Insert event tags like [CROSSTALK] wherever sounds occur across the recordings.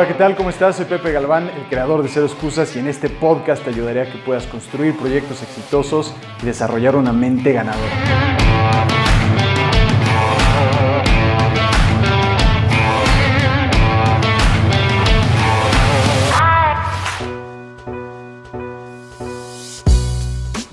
Hola, ¿qué tal? ¿Cómo estás? Soy Pepe Galván, el creador de Cero Excusas y en este podcast te ayudaré a que puedas construir proyectos exitosos y desarrollar una mente ganadora.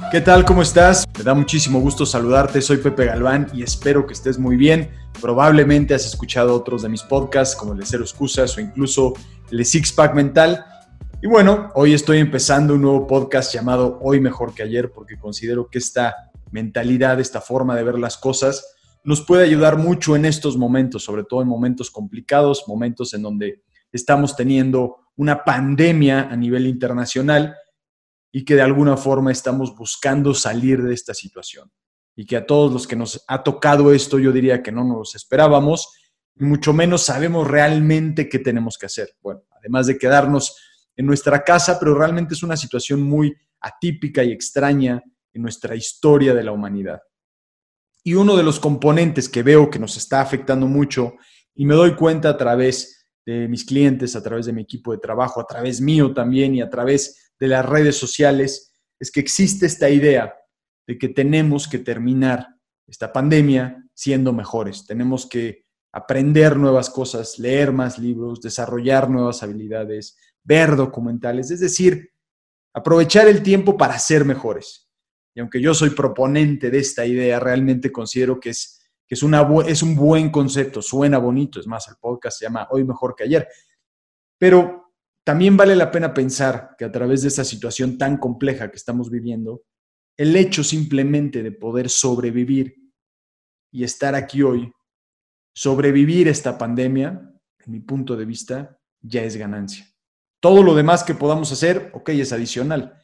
¿Qué tal? ¿Cómo estás? Me da muchísimo gusto saludarte. Soy Pepe Galván y espero que estés muy bien. Probablemente has escuchado otros de mis podcasts como el de Cero Excusas o incluso el de Six Pack Mental. Y bueno, hoy estoy empezando un nuevo podcast llamado Hoy Mejor que Ayer porque considero que esta mentalidad, esta forma de ver las cosas, nos puede ayudar mucho en estos momentos, sobre todo en momentos complicados, momentos en donde estamos teniendo una pandemia a nivel internacional y que de alguna forma estamos buscando salir de esta situación. Y que a todos los que nos ha tocado esto, yo diría que no nos esperábamos, mucho menos sabemos realmente qué tenemos que hacer. Bueno, además de quedarnos en nuestra casa, pero realmente es una situación muy atípica y extraña en nuestra historia de la humanidad. Y uno de los componentes que veo que nos está afectando mucho, y me doy cuenta a través de mis clientes, a través de mi equipo de trabajo, a través mío también y a través de las redes sociales es que existe esta idea de que tenemos que terminar esta pandemia siendo mejores. Tenemos que aprender nuevas cosas, leer más libros, desarrollar nuevas habilidades, ver documentales, es decir, aprovechar el tiempo para ser mejores. Y aunque yo soy proponente de esta idea, realmente considero que es, que es, una, es un buen concepto, suena bonito, es más, el podcast se llama Hoy Mejor que Ayer. Pero también vale la pena pensar que a través de esta situación tan compleja que estamos viviendo, el hecho simplemente de poder sobrevivir y estar aquí hoy, sobrevivir esta pandemia, en mi punto de vista, ya es ganancia. Todo lo demás que podamos hacer, ok, es adicional.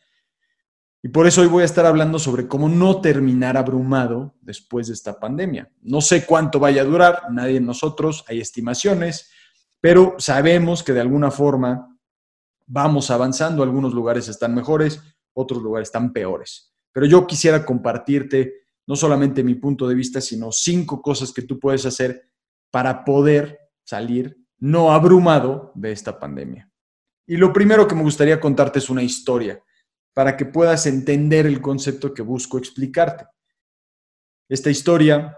Y por eso hoy voy a estar hablando sobre cómo no terminar abrumado después de esta pandemia. No sé cuánto vaya a durar, nadie de nosotros, hay estimaciones, pero sabemos que de alguna forma vamos avanzando, algunos lugares están mejores, otros lugares están peores. Pero yo quisiera compartirte no solamente mi punto de vista, sino cinco cosas que tú puedes hacer para poder salir no abrumado de esta pandemia. Y lo primero que me gustaría contarte es una historia para que puedas entender el concepto que busco explicarte. Esta historia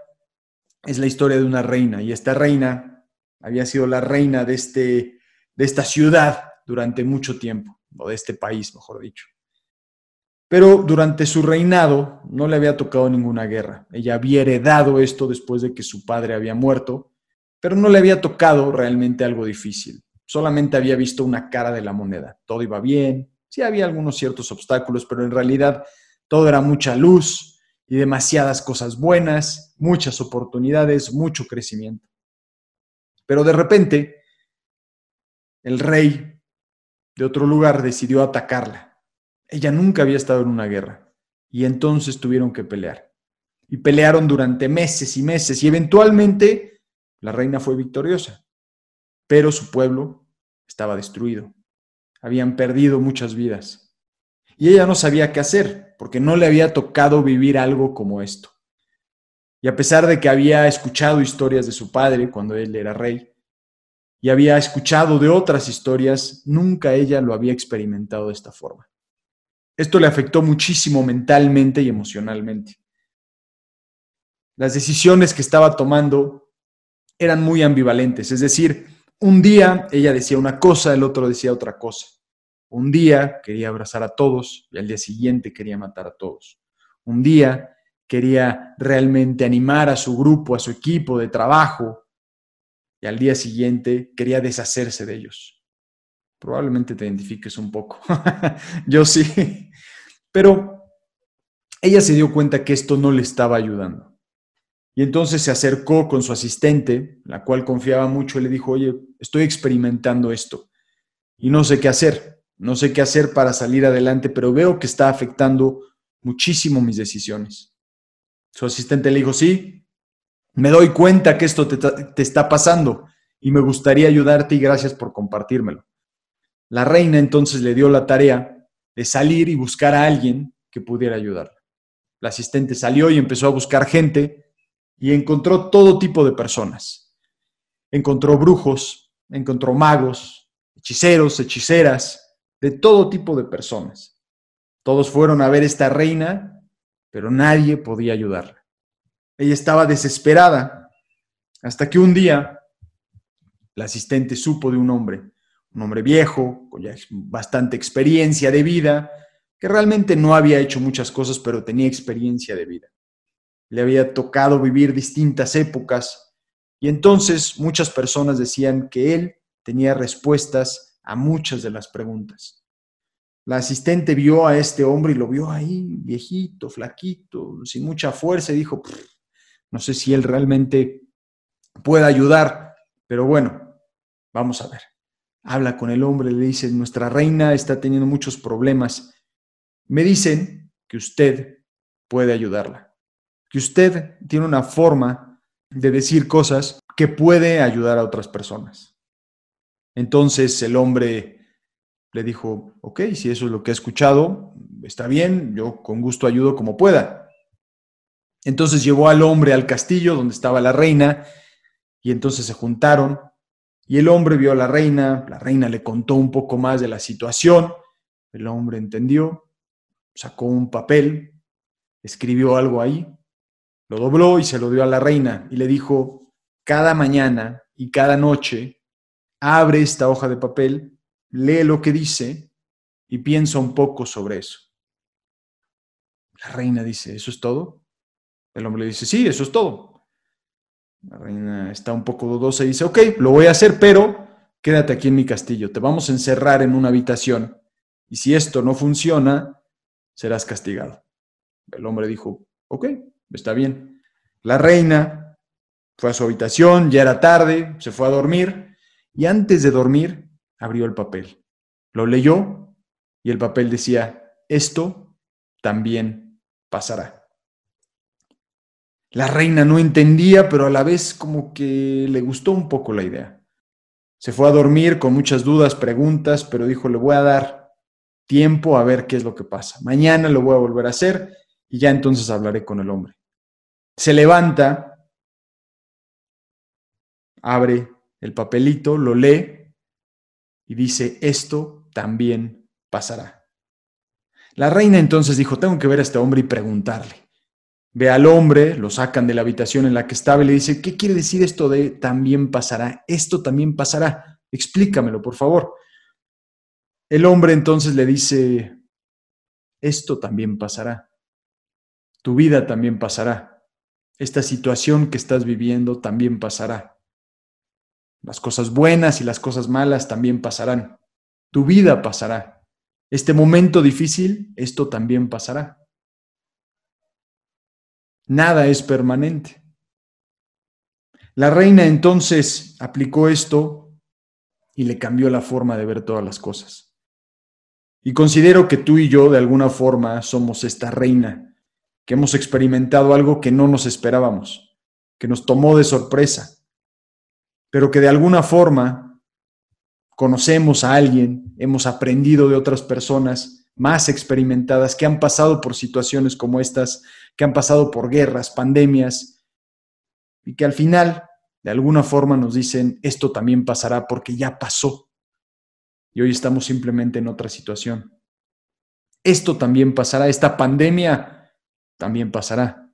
es la historia de una reina y esta reina había sido la reina de, este, de esta ciudad durante mucho tiempo, o de este país, mejor dicho. Pero durante su reinado no le había tocado ninguna guerra. Ella había heredado esto después de que su padre había muerto, pero no le había tocado realmente algo difícil. Solamente había visto una cara de la moneda. Todo iba bien, sí había algunos ciertos obstáculos, pero en realidad todo era mucha luz y demasiadas cosas buenas, muchas oportunidades, mucho crecimiento. Pero de repente, el rey de otro lugar decidió atacarla. Ella nunca había estado en una guerra y entonces tuvieron que pelear. Y pelearon durante meses y meses y eventualmente la reina fue victoriosa, pero su pueblo estaba destruido. Habían perdido muchas vidas. Y ella no sabía qué hacer porque no le había tocado vivir algo como esto. Y a pesar de que había escuchado historias de su padre cuando él era rey, y había escuchado de otras historias, nunca ella lo había experimentado de esta forma. Esto le afectó muchísimo mentalmente y emocionalmente. Las decisiones que estaba tomando eran muy ambivalentes, es decir, un día ella decía una cosa, el otro decía otra cosa. Un día quería abrazar a todos y al día siguiente quería matar a todos. Un día quería realmente animar a su grupo, a su equipo de trabajo, y al día siguiente quería deshacerse de ellos. Probablemente te identifiques un poco. [LAUGHS] Yo sí. Pero ella se dio cuenta que esto no le estaba ayudando. Y entonces se acercó con su asistente, la cual confiaba mucho, y le dijo, oye, estoy experimentando esto y no sé qué hacer. No sé qué hacer para salir adelante, pero veo que está afectando muchísimo mis decisiones. Su asistente le dijo, sí, me doy cuenta que esto te, está pasando y me gustaría ayudarte y gracias por compartírmelo. La reina entonces le dio la tarea de salir y buscar a alguien que pudiera ayudarla. La asistente salió y empezó a buscar gente y encontró todo tipo de personas. Encontró brujos, encontró magos, hechiceros, hechiceras, de todo tipo de personas. Todos fueron a ver esta reina, pero nadie podía ayudarla. Ella estaba desesperada, hasta que un día la asistente supo de un hombre, un hombre viejo, con ya bastante experiencia de vida, que realmente no había hecho muchas cosas, pero tenía experiencia de vida. Le había tocado vivir distintas épocas y entonces muchas personas decían que él tenía respuestas a muchas de las preguntas. La asistente vio a este hombre y lo vio ahí, viejito, flaquito, sin mucha fuerza, y dijo, no sé si él realmente pueda ayudar, pero bueno, vamos a ver. Habla con el hombre, le dice, nuestra reina está teniendo muchos problemas. Me dicen que usted puede ayudarla, que usted tiene una forma de decir cosas que puede ayudar a otras personas. Entonces el hombre le dijo, ok, si eso es lo que he escuchado, está bien, yo con gusto ayudo como pueda. Entonces llevó al hombre al castillo donde estaba la reina y entonces se juntaron y el hombre vio a la reina, la reina le contó un poco más de la situación, el hombre entendió, sacó un papel, escribió algo ahí, lo dobló y se lo dio a la reina y le dijo, cada mañana y cada noche, abre esta hoja de papel, lee lo que dice y piensa un poco sobre eso. La reina dice, ¿eso es todo? El hombre le dice, sí, eso es todo. La reina está un poco dudosa y dice, ok, lo voy a hacer, pero quédate aquí en mi castillo, te vamos a encerrar en una habitación y si esto no funciona, serás castigado. El hombre dijo, ok, está bien. La reina fue a su habitación, ya era tarde, se fue a dormir y antes de dormir abrió el papel. Lo leyó y el papel decía, esto también pasará. La reina no entendía, pero a la vez como que le gustó un poco la idea. Se fue a dormir con muchas dudas, preguntas, pero dijo, le voy a dar tiempo a ver qué es lo que pasa. Mañana lo voy a volver a hacer y ya entonces hablaré con el hombre. Se levanta, abre el papelito, lo lee y dice, esto también pasará. La reina entonces dijo, tengo que ver a este hombre y preguntarle ve al hombre, lo sacan de la habitación en la que estaba y le dice, ¿qué quiere decir esto de también pasará? Esto también pasará. Explícamelo, por favor. El hombre entonces le dice, esto también pasará. Tu vida también pasará. Esta situación que estás viviendo también pasará. Las cosas buenas y las cosas malas también pasarán. Tu vida pasará. Este momento difícil, esto también pasará. Nada es permanente. La reina entonces aplicó esto y le cambió la forma de ver todas las cosas. Y considero que tú y yo de alguna forma somos esta reina, que hemos experimentado algo que no nos esperábamos, que nos tomó de sorpresa, pero que de alguna forma conocemos a alguien, hemos aprendido de otras personas más experimentadas, que han pasado por situaciones como estas, que han pasado por guerras, pandemias, y que al final, de alguna forma, nos dicen, esto también pasará porque ya pasó. Y hoy estamos simplemente en otra situación. Esto también pasará, esta pandemia también pasará.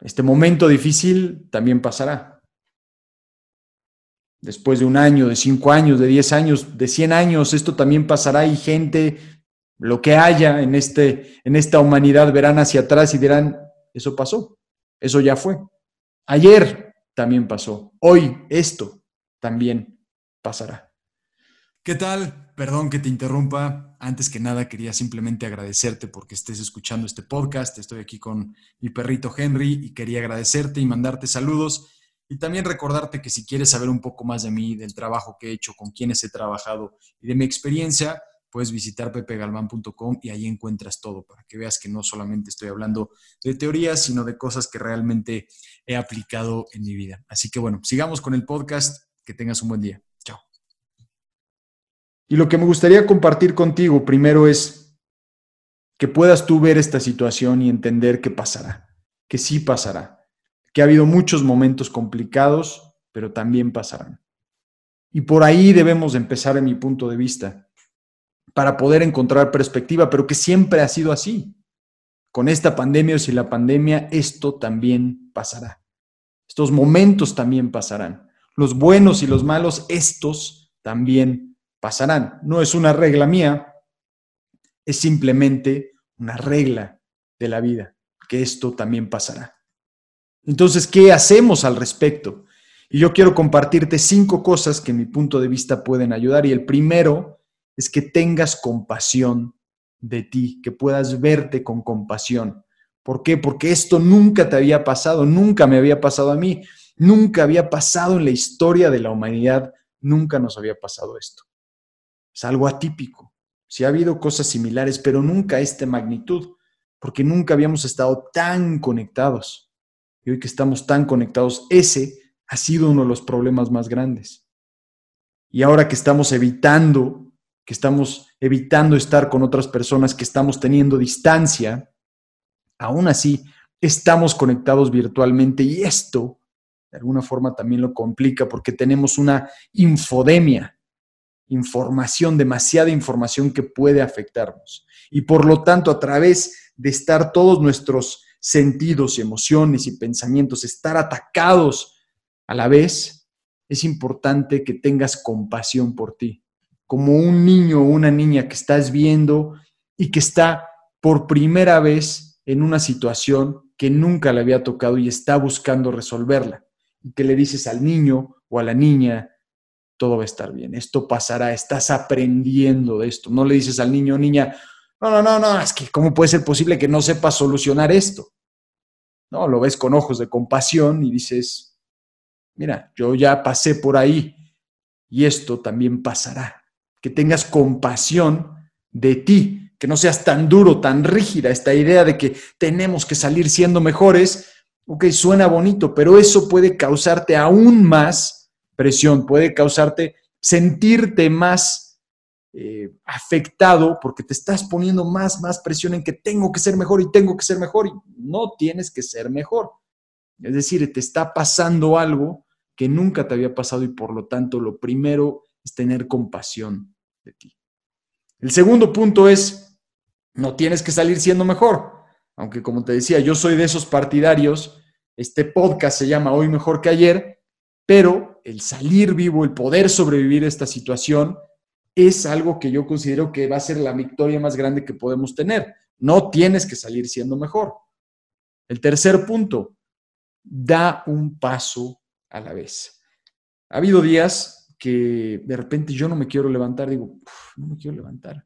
Este momento difícil también pasará. Después de un año, de cinco años, de diez años, de cien años, esto también pasará y gente lo que haya en, este, en esta humanidad verán hacia atrás y dirán, eso pasó, eso ya fue. Ayer también pasó, hoy esto también pasará. ¿Qué tal? Perdón que te interrumpa. Antes que nada quería simplemente agradecerte porque estés escuchando este podcast. Estoy aquí con mi perrito Henry y quería agradecerte y mandarte saludos. Y también recordarte que si quieres saber un poco más de mí, del trabajo que he hecho, con quienes he trabajado y de mi experiencia, puedes visitar pepegalván.com y ahí encuentras todo para que veas que no solamente estoy hablando de teorías, sino de cosas que realmente he aplicado en mi vida. Así que bueno, sigamos con el podcast. Que tengas un buen día. Chao. Y lo que me gustaría compartir contigo primero es que puedas tú ver esta situación y entender que pasará, que sí pasará, que ha habido muchos momentos complicados, pero también pasarán. Y por ahí debemos empezar en mi punto de vista, para poder encontrar perspectiva, pero que siempre ha sido así. Con esta pandemia o sin la pandemia, esto también pasará. Estos momentos también pasarán. Los buenos y los malos, estos también pasarán. No es una regla mía, es simplemente una regla de la vida, que esto también pasará. Entonces, ¿qué hacemos al respecto? Y yo quiero compartirte cinco cosas que en mi punto de vista pueden ayudar. Y el primero es que tengas compasión de ti, que puedas verte con compasión. ¿Por qué? Porque esto nunca te había pasado, nunca me había pasado a mí, nunca había pasado en la historia de la humanidad, nunca nos había pasado esto. Es algo atípico. Sí ha habido cosas similares, pero nunca esta magnitud, porque nunca habíamos estado tan conectados. Y hoy que estamos tan conectados, ese ha sido uno de los problemas más grandes. Y ahora que estamos evitando, que estamos evitando estar con otras personas, que estamos teniendo distancia, aún así estamos conectados virtualmente y esto de alguna forma también lo complica porque tenemos una infodemia, información, demasiada información que puede afectarnos. Y por lo tanto, a través de estar todos nuestros sentidos, emociones y pensamientos, estar atacados a la vez, es importante que tengas compasión por ti, como un niño o una niña que estás viendo y que está por primera vez en una situación que nunca le había tocado y está buscando resolverla. Y que le dices al niño o a la niña, todo va a estar bien, esto pasará, estás aprendiendo de esto. No le dices al niño o niña, no, no, no, no, es que ¿cómo puede ser posible que no sepa solucionar esto? No, lo ves con ojos de compasión y dices, mira, yo ya pasé por ahí y esto también pasará. Que tengas compasión de ti, que no seas tan duro, tan rígida, esta idea de que tenemos que salir siendo mejores, ok, suena bonito, pero eso puede causarte aún más presión, puede causarte sentirte más eh, afectado porque te estás poniendo más, más presión en que tengo que ser mejor y tengo que ser mejor y no tienes que ser mejor. Es decir, te está pasando algo que nunca te había pasado y por lo tanto lo primero es tener compasión de ti. El segundo punto es, no tienes que salir siendo mejor. Aunque como te decía, yo soy de esos partidarios, este podcast se llama Hoy Mejor que ayer, pero el salir vivo, el poder sobrevivir a esta situación, es algo que yo considero que va a ser la victoria más grande que podemos tener. No tienes que salir siendo mejor. El tercer punto, da un paso a la vez. Ha habido días que de repente yo no me quiero levantar, digo, no me quiero levantar.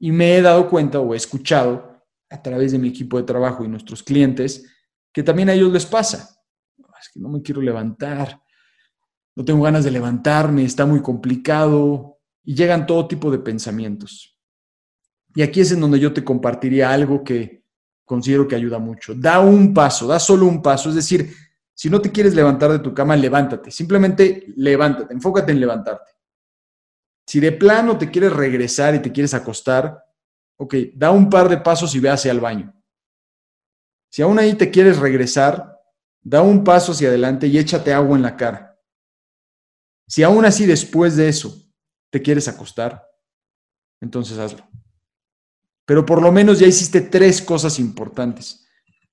Y me he dado cuenta o he escuchado a través de mi equipo de trabajo y nuestros clientes que también a ellos les pasa. Es que no me quiero levantar, no tengo ganas de levantarme, está muy complicado y llegan todo tipo de pensamientos. Y aquí es en donde yo te compartiría algo que considero que ayuda mucho. Da un paso, da solo un paso, es decir, si no te quieres levantar de tu cama, levántate. Simplemente levántate, enfócate en levantarte. Si de plano te quieres regresar y te quieres acostar, ok, da un par de pasos y ve hacia el baño. Si aún ahí te quieres regresar, da un paso hacia adelante y échate agua en la cara. Si aún así después de eso te quieres acostar, entonces hazlo. Pero por lo menos ya hiciste tres cosas importantes.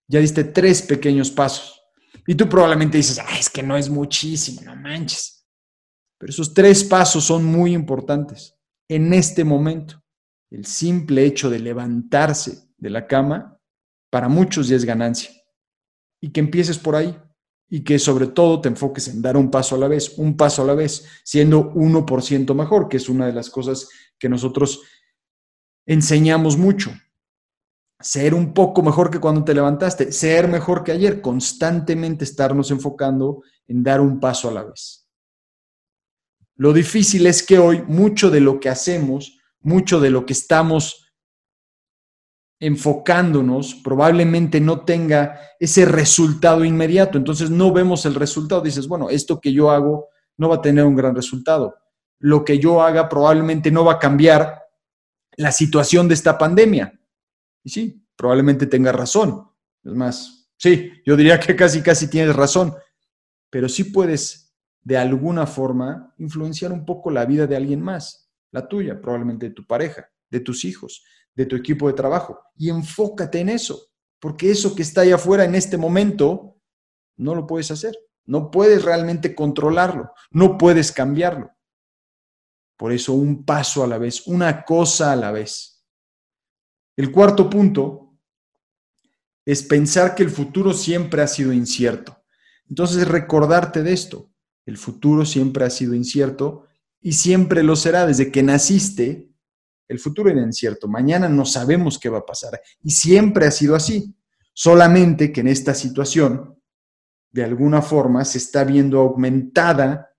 Ya diste tres pequeños pasos. Y tú probablemente dices, ah, es que no es muchísimo, no manches. Pero esos tres pasos son muy importantes. En este momento, el simple hecho de levantarse de la cama, para muchos ya es ganancia. Y que empieces por ahí. Y que sobre todo te enfoques en dar un paso a la vez, un paso a la vez, siendo 1% mejor, que es una de las cosas que nosotros enseñamos mucho ser un poco mejor que cuando te levantaste, ser mejor que ayer, constantemente estarnos enfocando en dar un paso a la vez. Lo difícil es que hoy mucho de lo que hacemos, mucho de lo que estamos enfocándonos, probablemente no tenga ese resultado inmediato. Entonces no vemos el resultado. Dices, bueno, esto que yo hago no va a tener un gran resultado. Lo que yo haga probablemente no va a cambiar la situación de esta pandemia y sí, probablemente tenga razón. Es más, sí, yo diría que casi, casi tienes razón. Pero sí puedes de alguna forma influenciar un poco la vida de alguien más, la tuya, probablemente de tu pareja, de tus hijos, de tu equipo de trabajo. Y enfócate en eso, porque eso que está ahí afuera en este momento, no lo puedes hacer. No puedes realmente controlarlo, no puedes cambiarlo. Por eso un paso a la vez, una cosa a la vez. El cuarto punto es pensar que el futuro siempre ha sido incierto. Entonces recordarte de esto. El futuro siempre ha sido incierto y siempre lo será. Desde que naciste, el futuro era incierto. Mañana no sabemos qué va a pasar. Y siempre ha sido así. Solamente que en esta situación, de alguna forma, se está viendo aumentada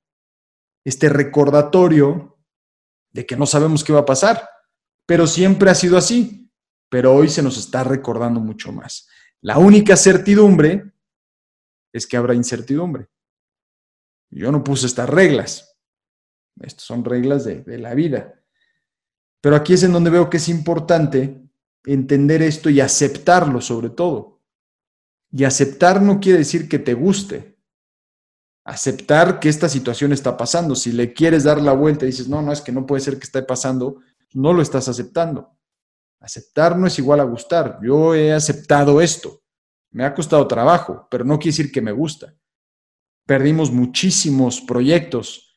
este recordatorio de que no sabemos qué va a pasar. Pero siempre ha sido así. Pero hoy se nos está recordando mucho más. La única certidumbre es que habrá incertidumbre. Yo no puse estas reglas. Estas son reglas de, la vida. Pero aquí es en donde veo que es importante entender esto y aceptarlo sobre todo. Y aceptar no quiere decir que te guste. Aceptar que esta situación está pasando. Si le quieres dar la vuelta y dices, no, no, es que no puede ser que esté pasando, no lo estás aceptando. Aceptar no es igual a gustar. Yo he aceptado esto. Me ha costado trabajo, pero no quiere decir que me gusta perdimos muchísimos proyectos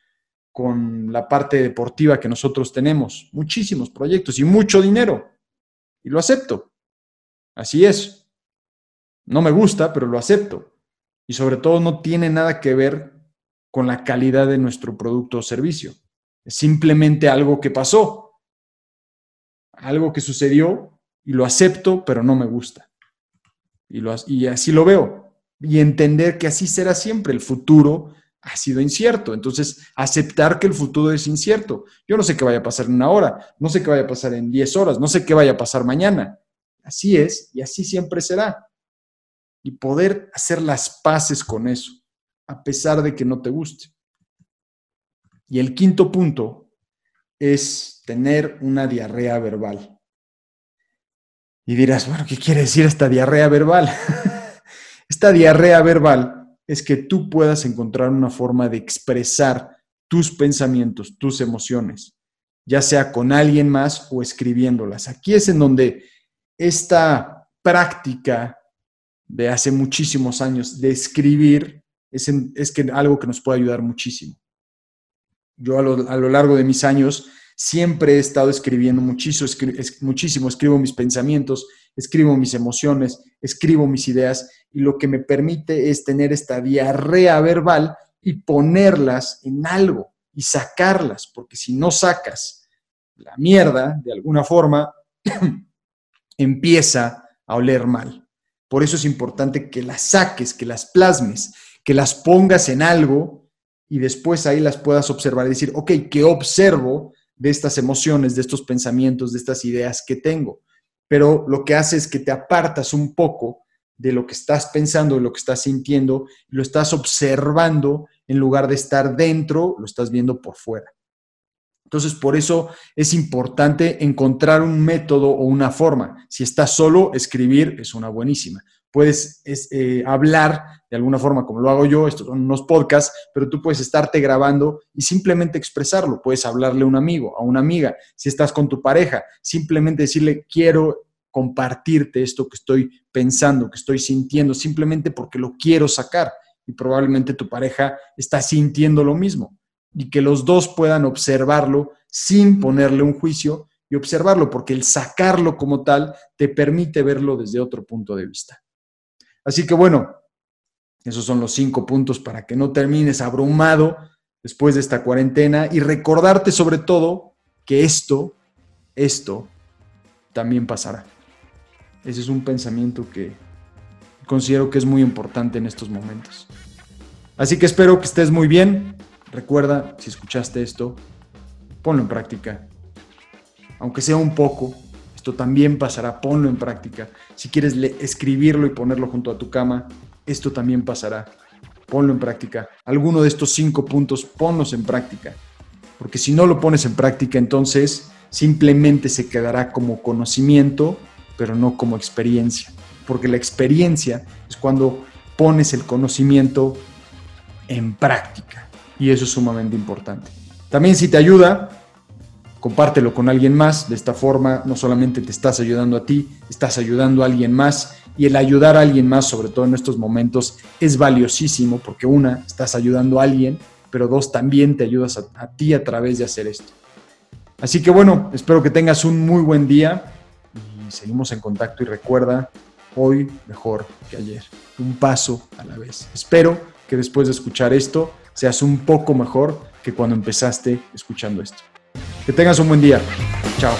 con la parte deportiva que nosotros tenemos, muchísimos proyectos y mucho dinero. Y lo acepto. Así es. No me gusta, pero lo acepto. Y sobre todo no tiene nada que ver con la calidad de nuestro producto o servicio. Es simplemente algo que pasó, algo que sucedió y lo acepto, pero no me gusta. Y, lo, y así lo veo y entender que así será siempre. El futuro ha sido incierto. Entonces, aceptar que el futuro es incierto. Yo no sé qué vaya a pasar en una hora, no sé qué vaya a pasar en 10 horas, no sé qué vaya a pasar mañana. Así es y así siempre será. Y poder hacer las paces con eso, a pesar de que no te guste. Y el quinto punto es tener una diarrea verbal. Y dirás, bueno, ¿qué quiere decir esta diarrea verbal? [LAUGHS] Esta diarrea verbal es que tú puedas encontrar una forma de expresar tus pensamientos, tus emociones, ya sea con alguien más o escribiéndolas. Aquí es en donde esta práctica de hace muchísimos años de escribir es, que algo que nos puede ayudar muchísimo. Yo a lo, largo de mis años siempre he estado escribiendo muchísimo, muchísimo, escribo mis pensamientos, escribo mis emociones, escribo mis ideas y lo que me permite es tener esta diarrea verbal y ponerlas en algo y sacarlas, porque si no sacas la mierda, de alguna forma, [CLEARS THROAT] empieza a oler mal. Por eso es importante que las saques, que las plasmes, que las pongas en algo y después ahí las puedas observar y decir, ok, ¿qué observo de estas emociones, de estos pensamientos, de estas ideas que tengo? Pero lo que hace es que te apartas un poco de lo que estás pensando, de lo que estás sintiendo, lo estás observando en lugar de estar dentro, lo estás viendo por fuera. Entonces, por eso es importante encontrar un método o una forma. Si estás solo, escribir es una buenísima. Puedes eh, hablar de alguna forma, como lo hago yo, estos son unos podcasts, pero tú puedes estarte grabando y simplemente expresarlo. Puedes hablarle a un amigo, a una amiga. Si estás con tu pareja, simplemente decirle, quiero compartirte esto que estoy pensando, que estoy sintiendo, simplemente porque lo quiero sacar. Y probablemente tu pareja está sintiendo lo mismo. Y que los dos puedan observarlo sin ponerle un juicio y observarlo, porque el sacarlo como tal te permite verlo desde otro punto de vista. Así que bueno, esos son los cinco puntos para que no termines abrumado después de esta cuarentena y recordarte sobre todo que esto, esto también pasará. Ese es un pensamiento que considero que es muy importante en estos momentos. Así que espero que estés muy bien. Recuerda, si escuchaste esto, ponlo en práctica. Aunque sea un poco, también pasará, ponlo en práctica. Si quieres escribirlo y ponerlo junto a tu cama, esto también pasará. Ponlo en práctica. Alguno de estos cinco puntos, ponlos en práctica. Porque si no lo pones en práctica, entonces simplemente se quedará como conocimiento pero no como experiencia, porque la experiencia es cuando pones el conocimiento en práctica. y eso es sumamente importante. También si te ayuda, compártelo con alguien más. De esta forma no solamente te estás ayudando a ti, estás ayudando a alguien más y el ayudar a alguien más, sobre todo en estos momentos, es valiosísimo porque una, estás ayudando a alguien, pero dos, también te ayudas a, ti a través de hacer esto. Así que bueno, espero que tengas un muy buen día y seguimos en contacto y recuerda, hoy mejor que ayer, un paso a la vez. Espero que después de escuchar esto seas un poco mejor que cuando empezaste escuchando esto. Que tengas un buen día. Chao.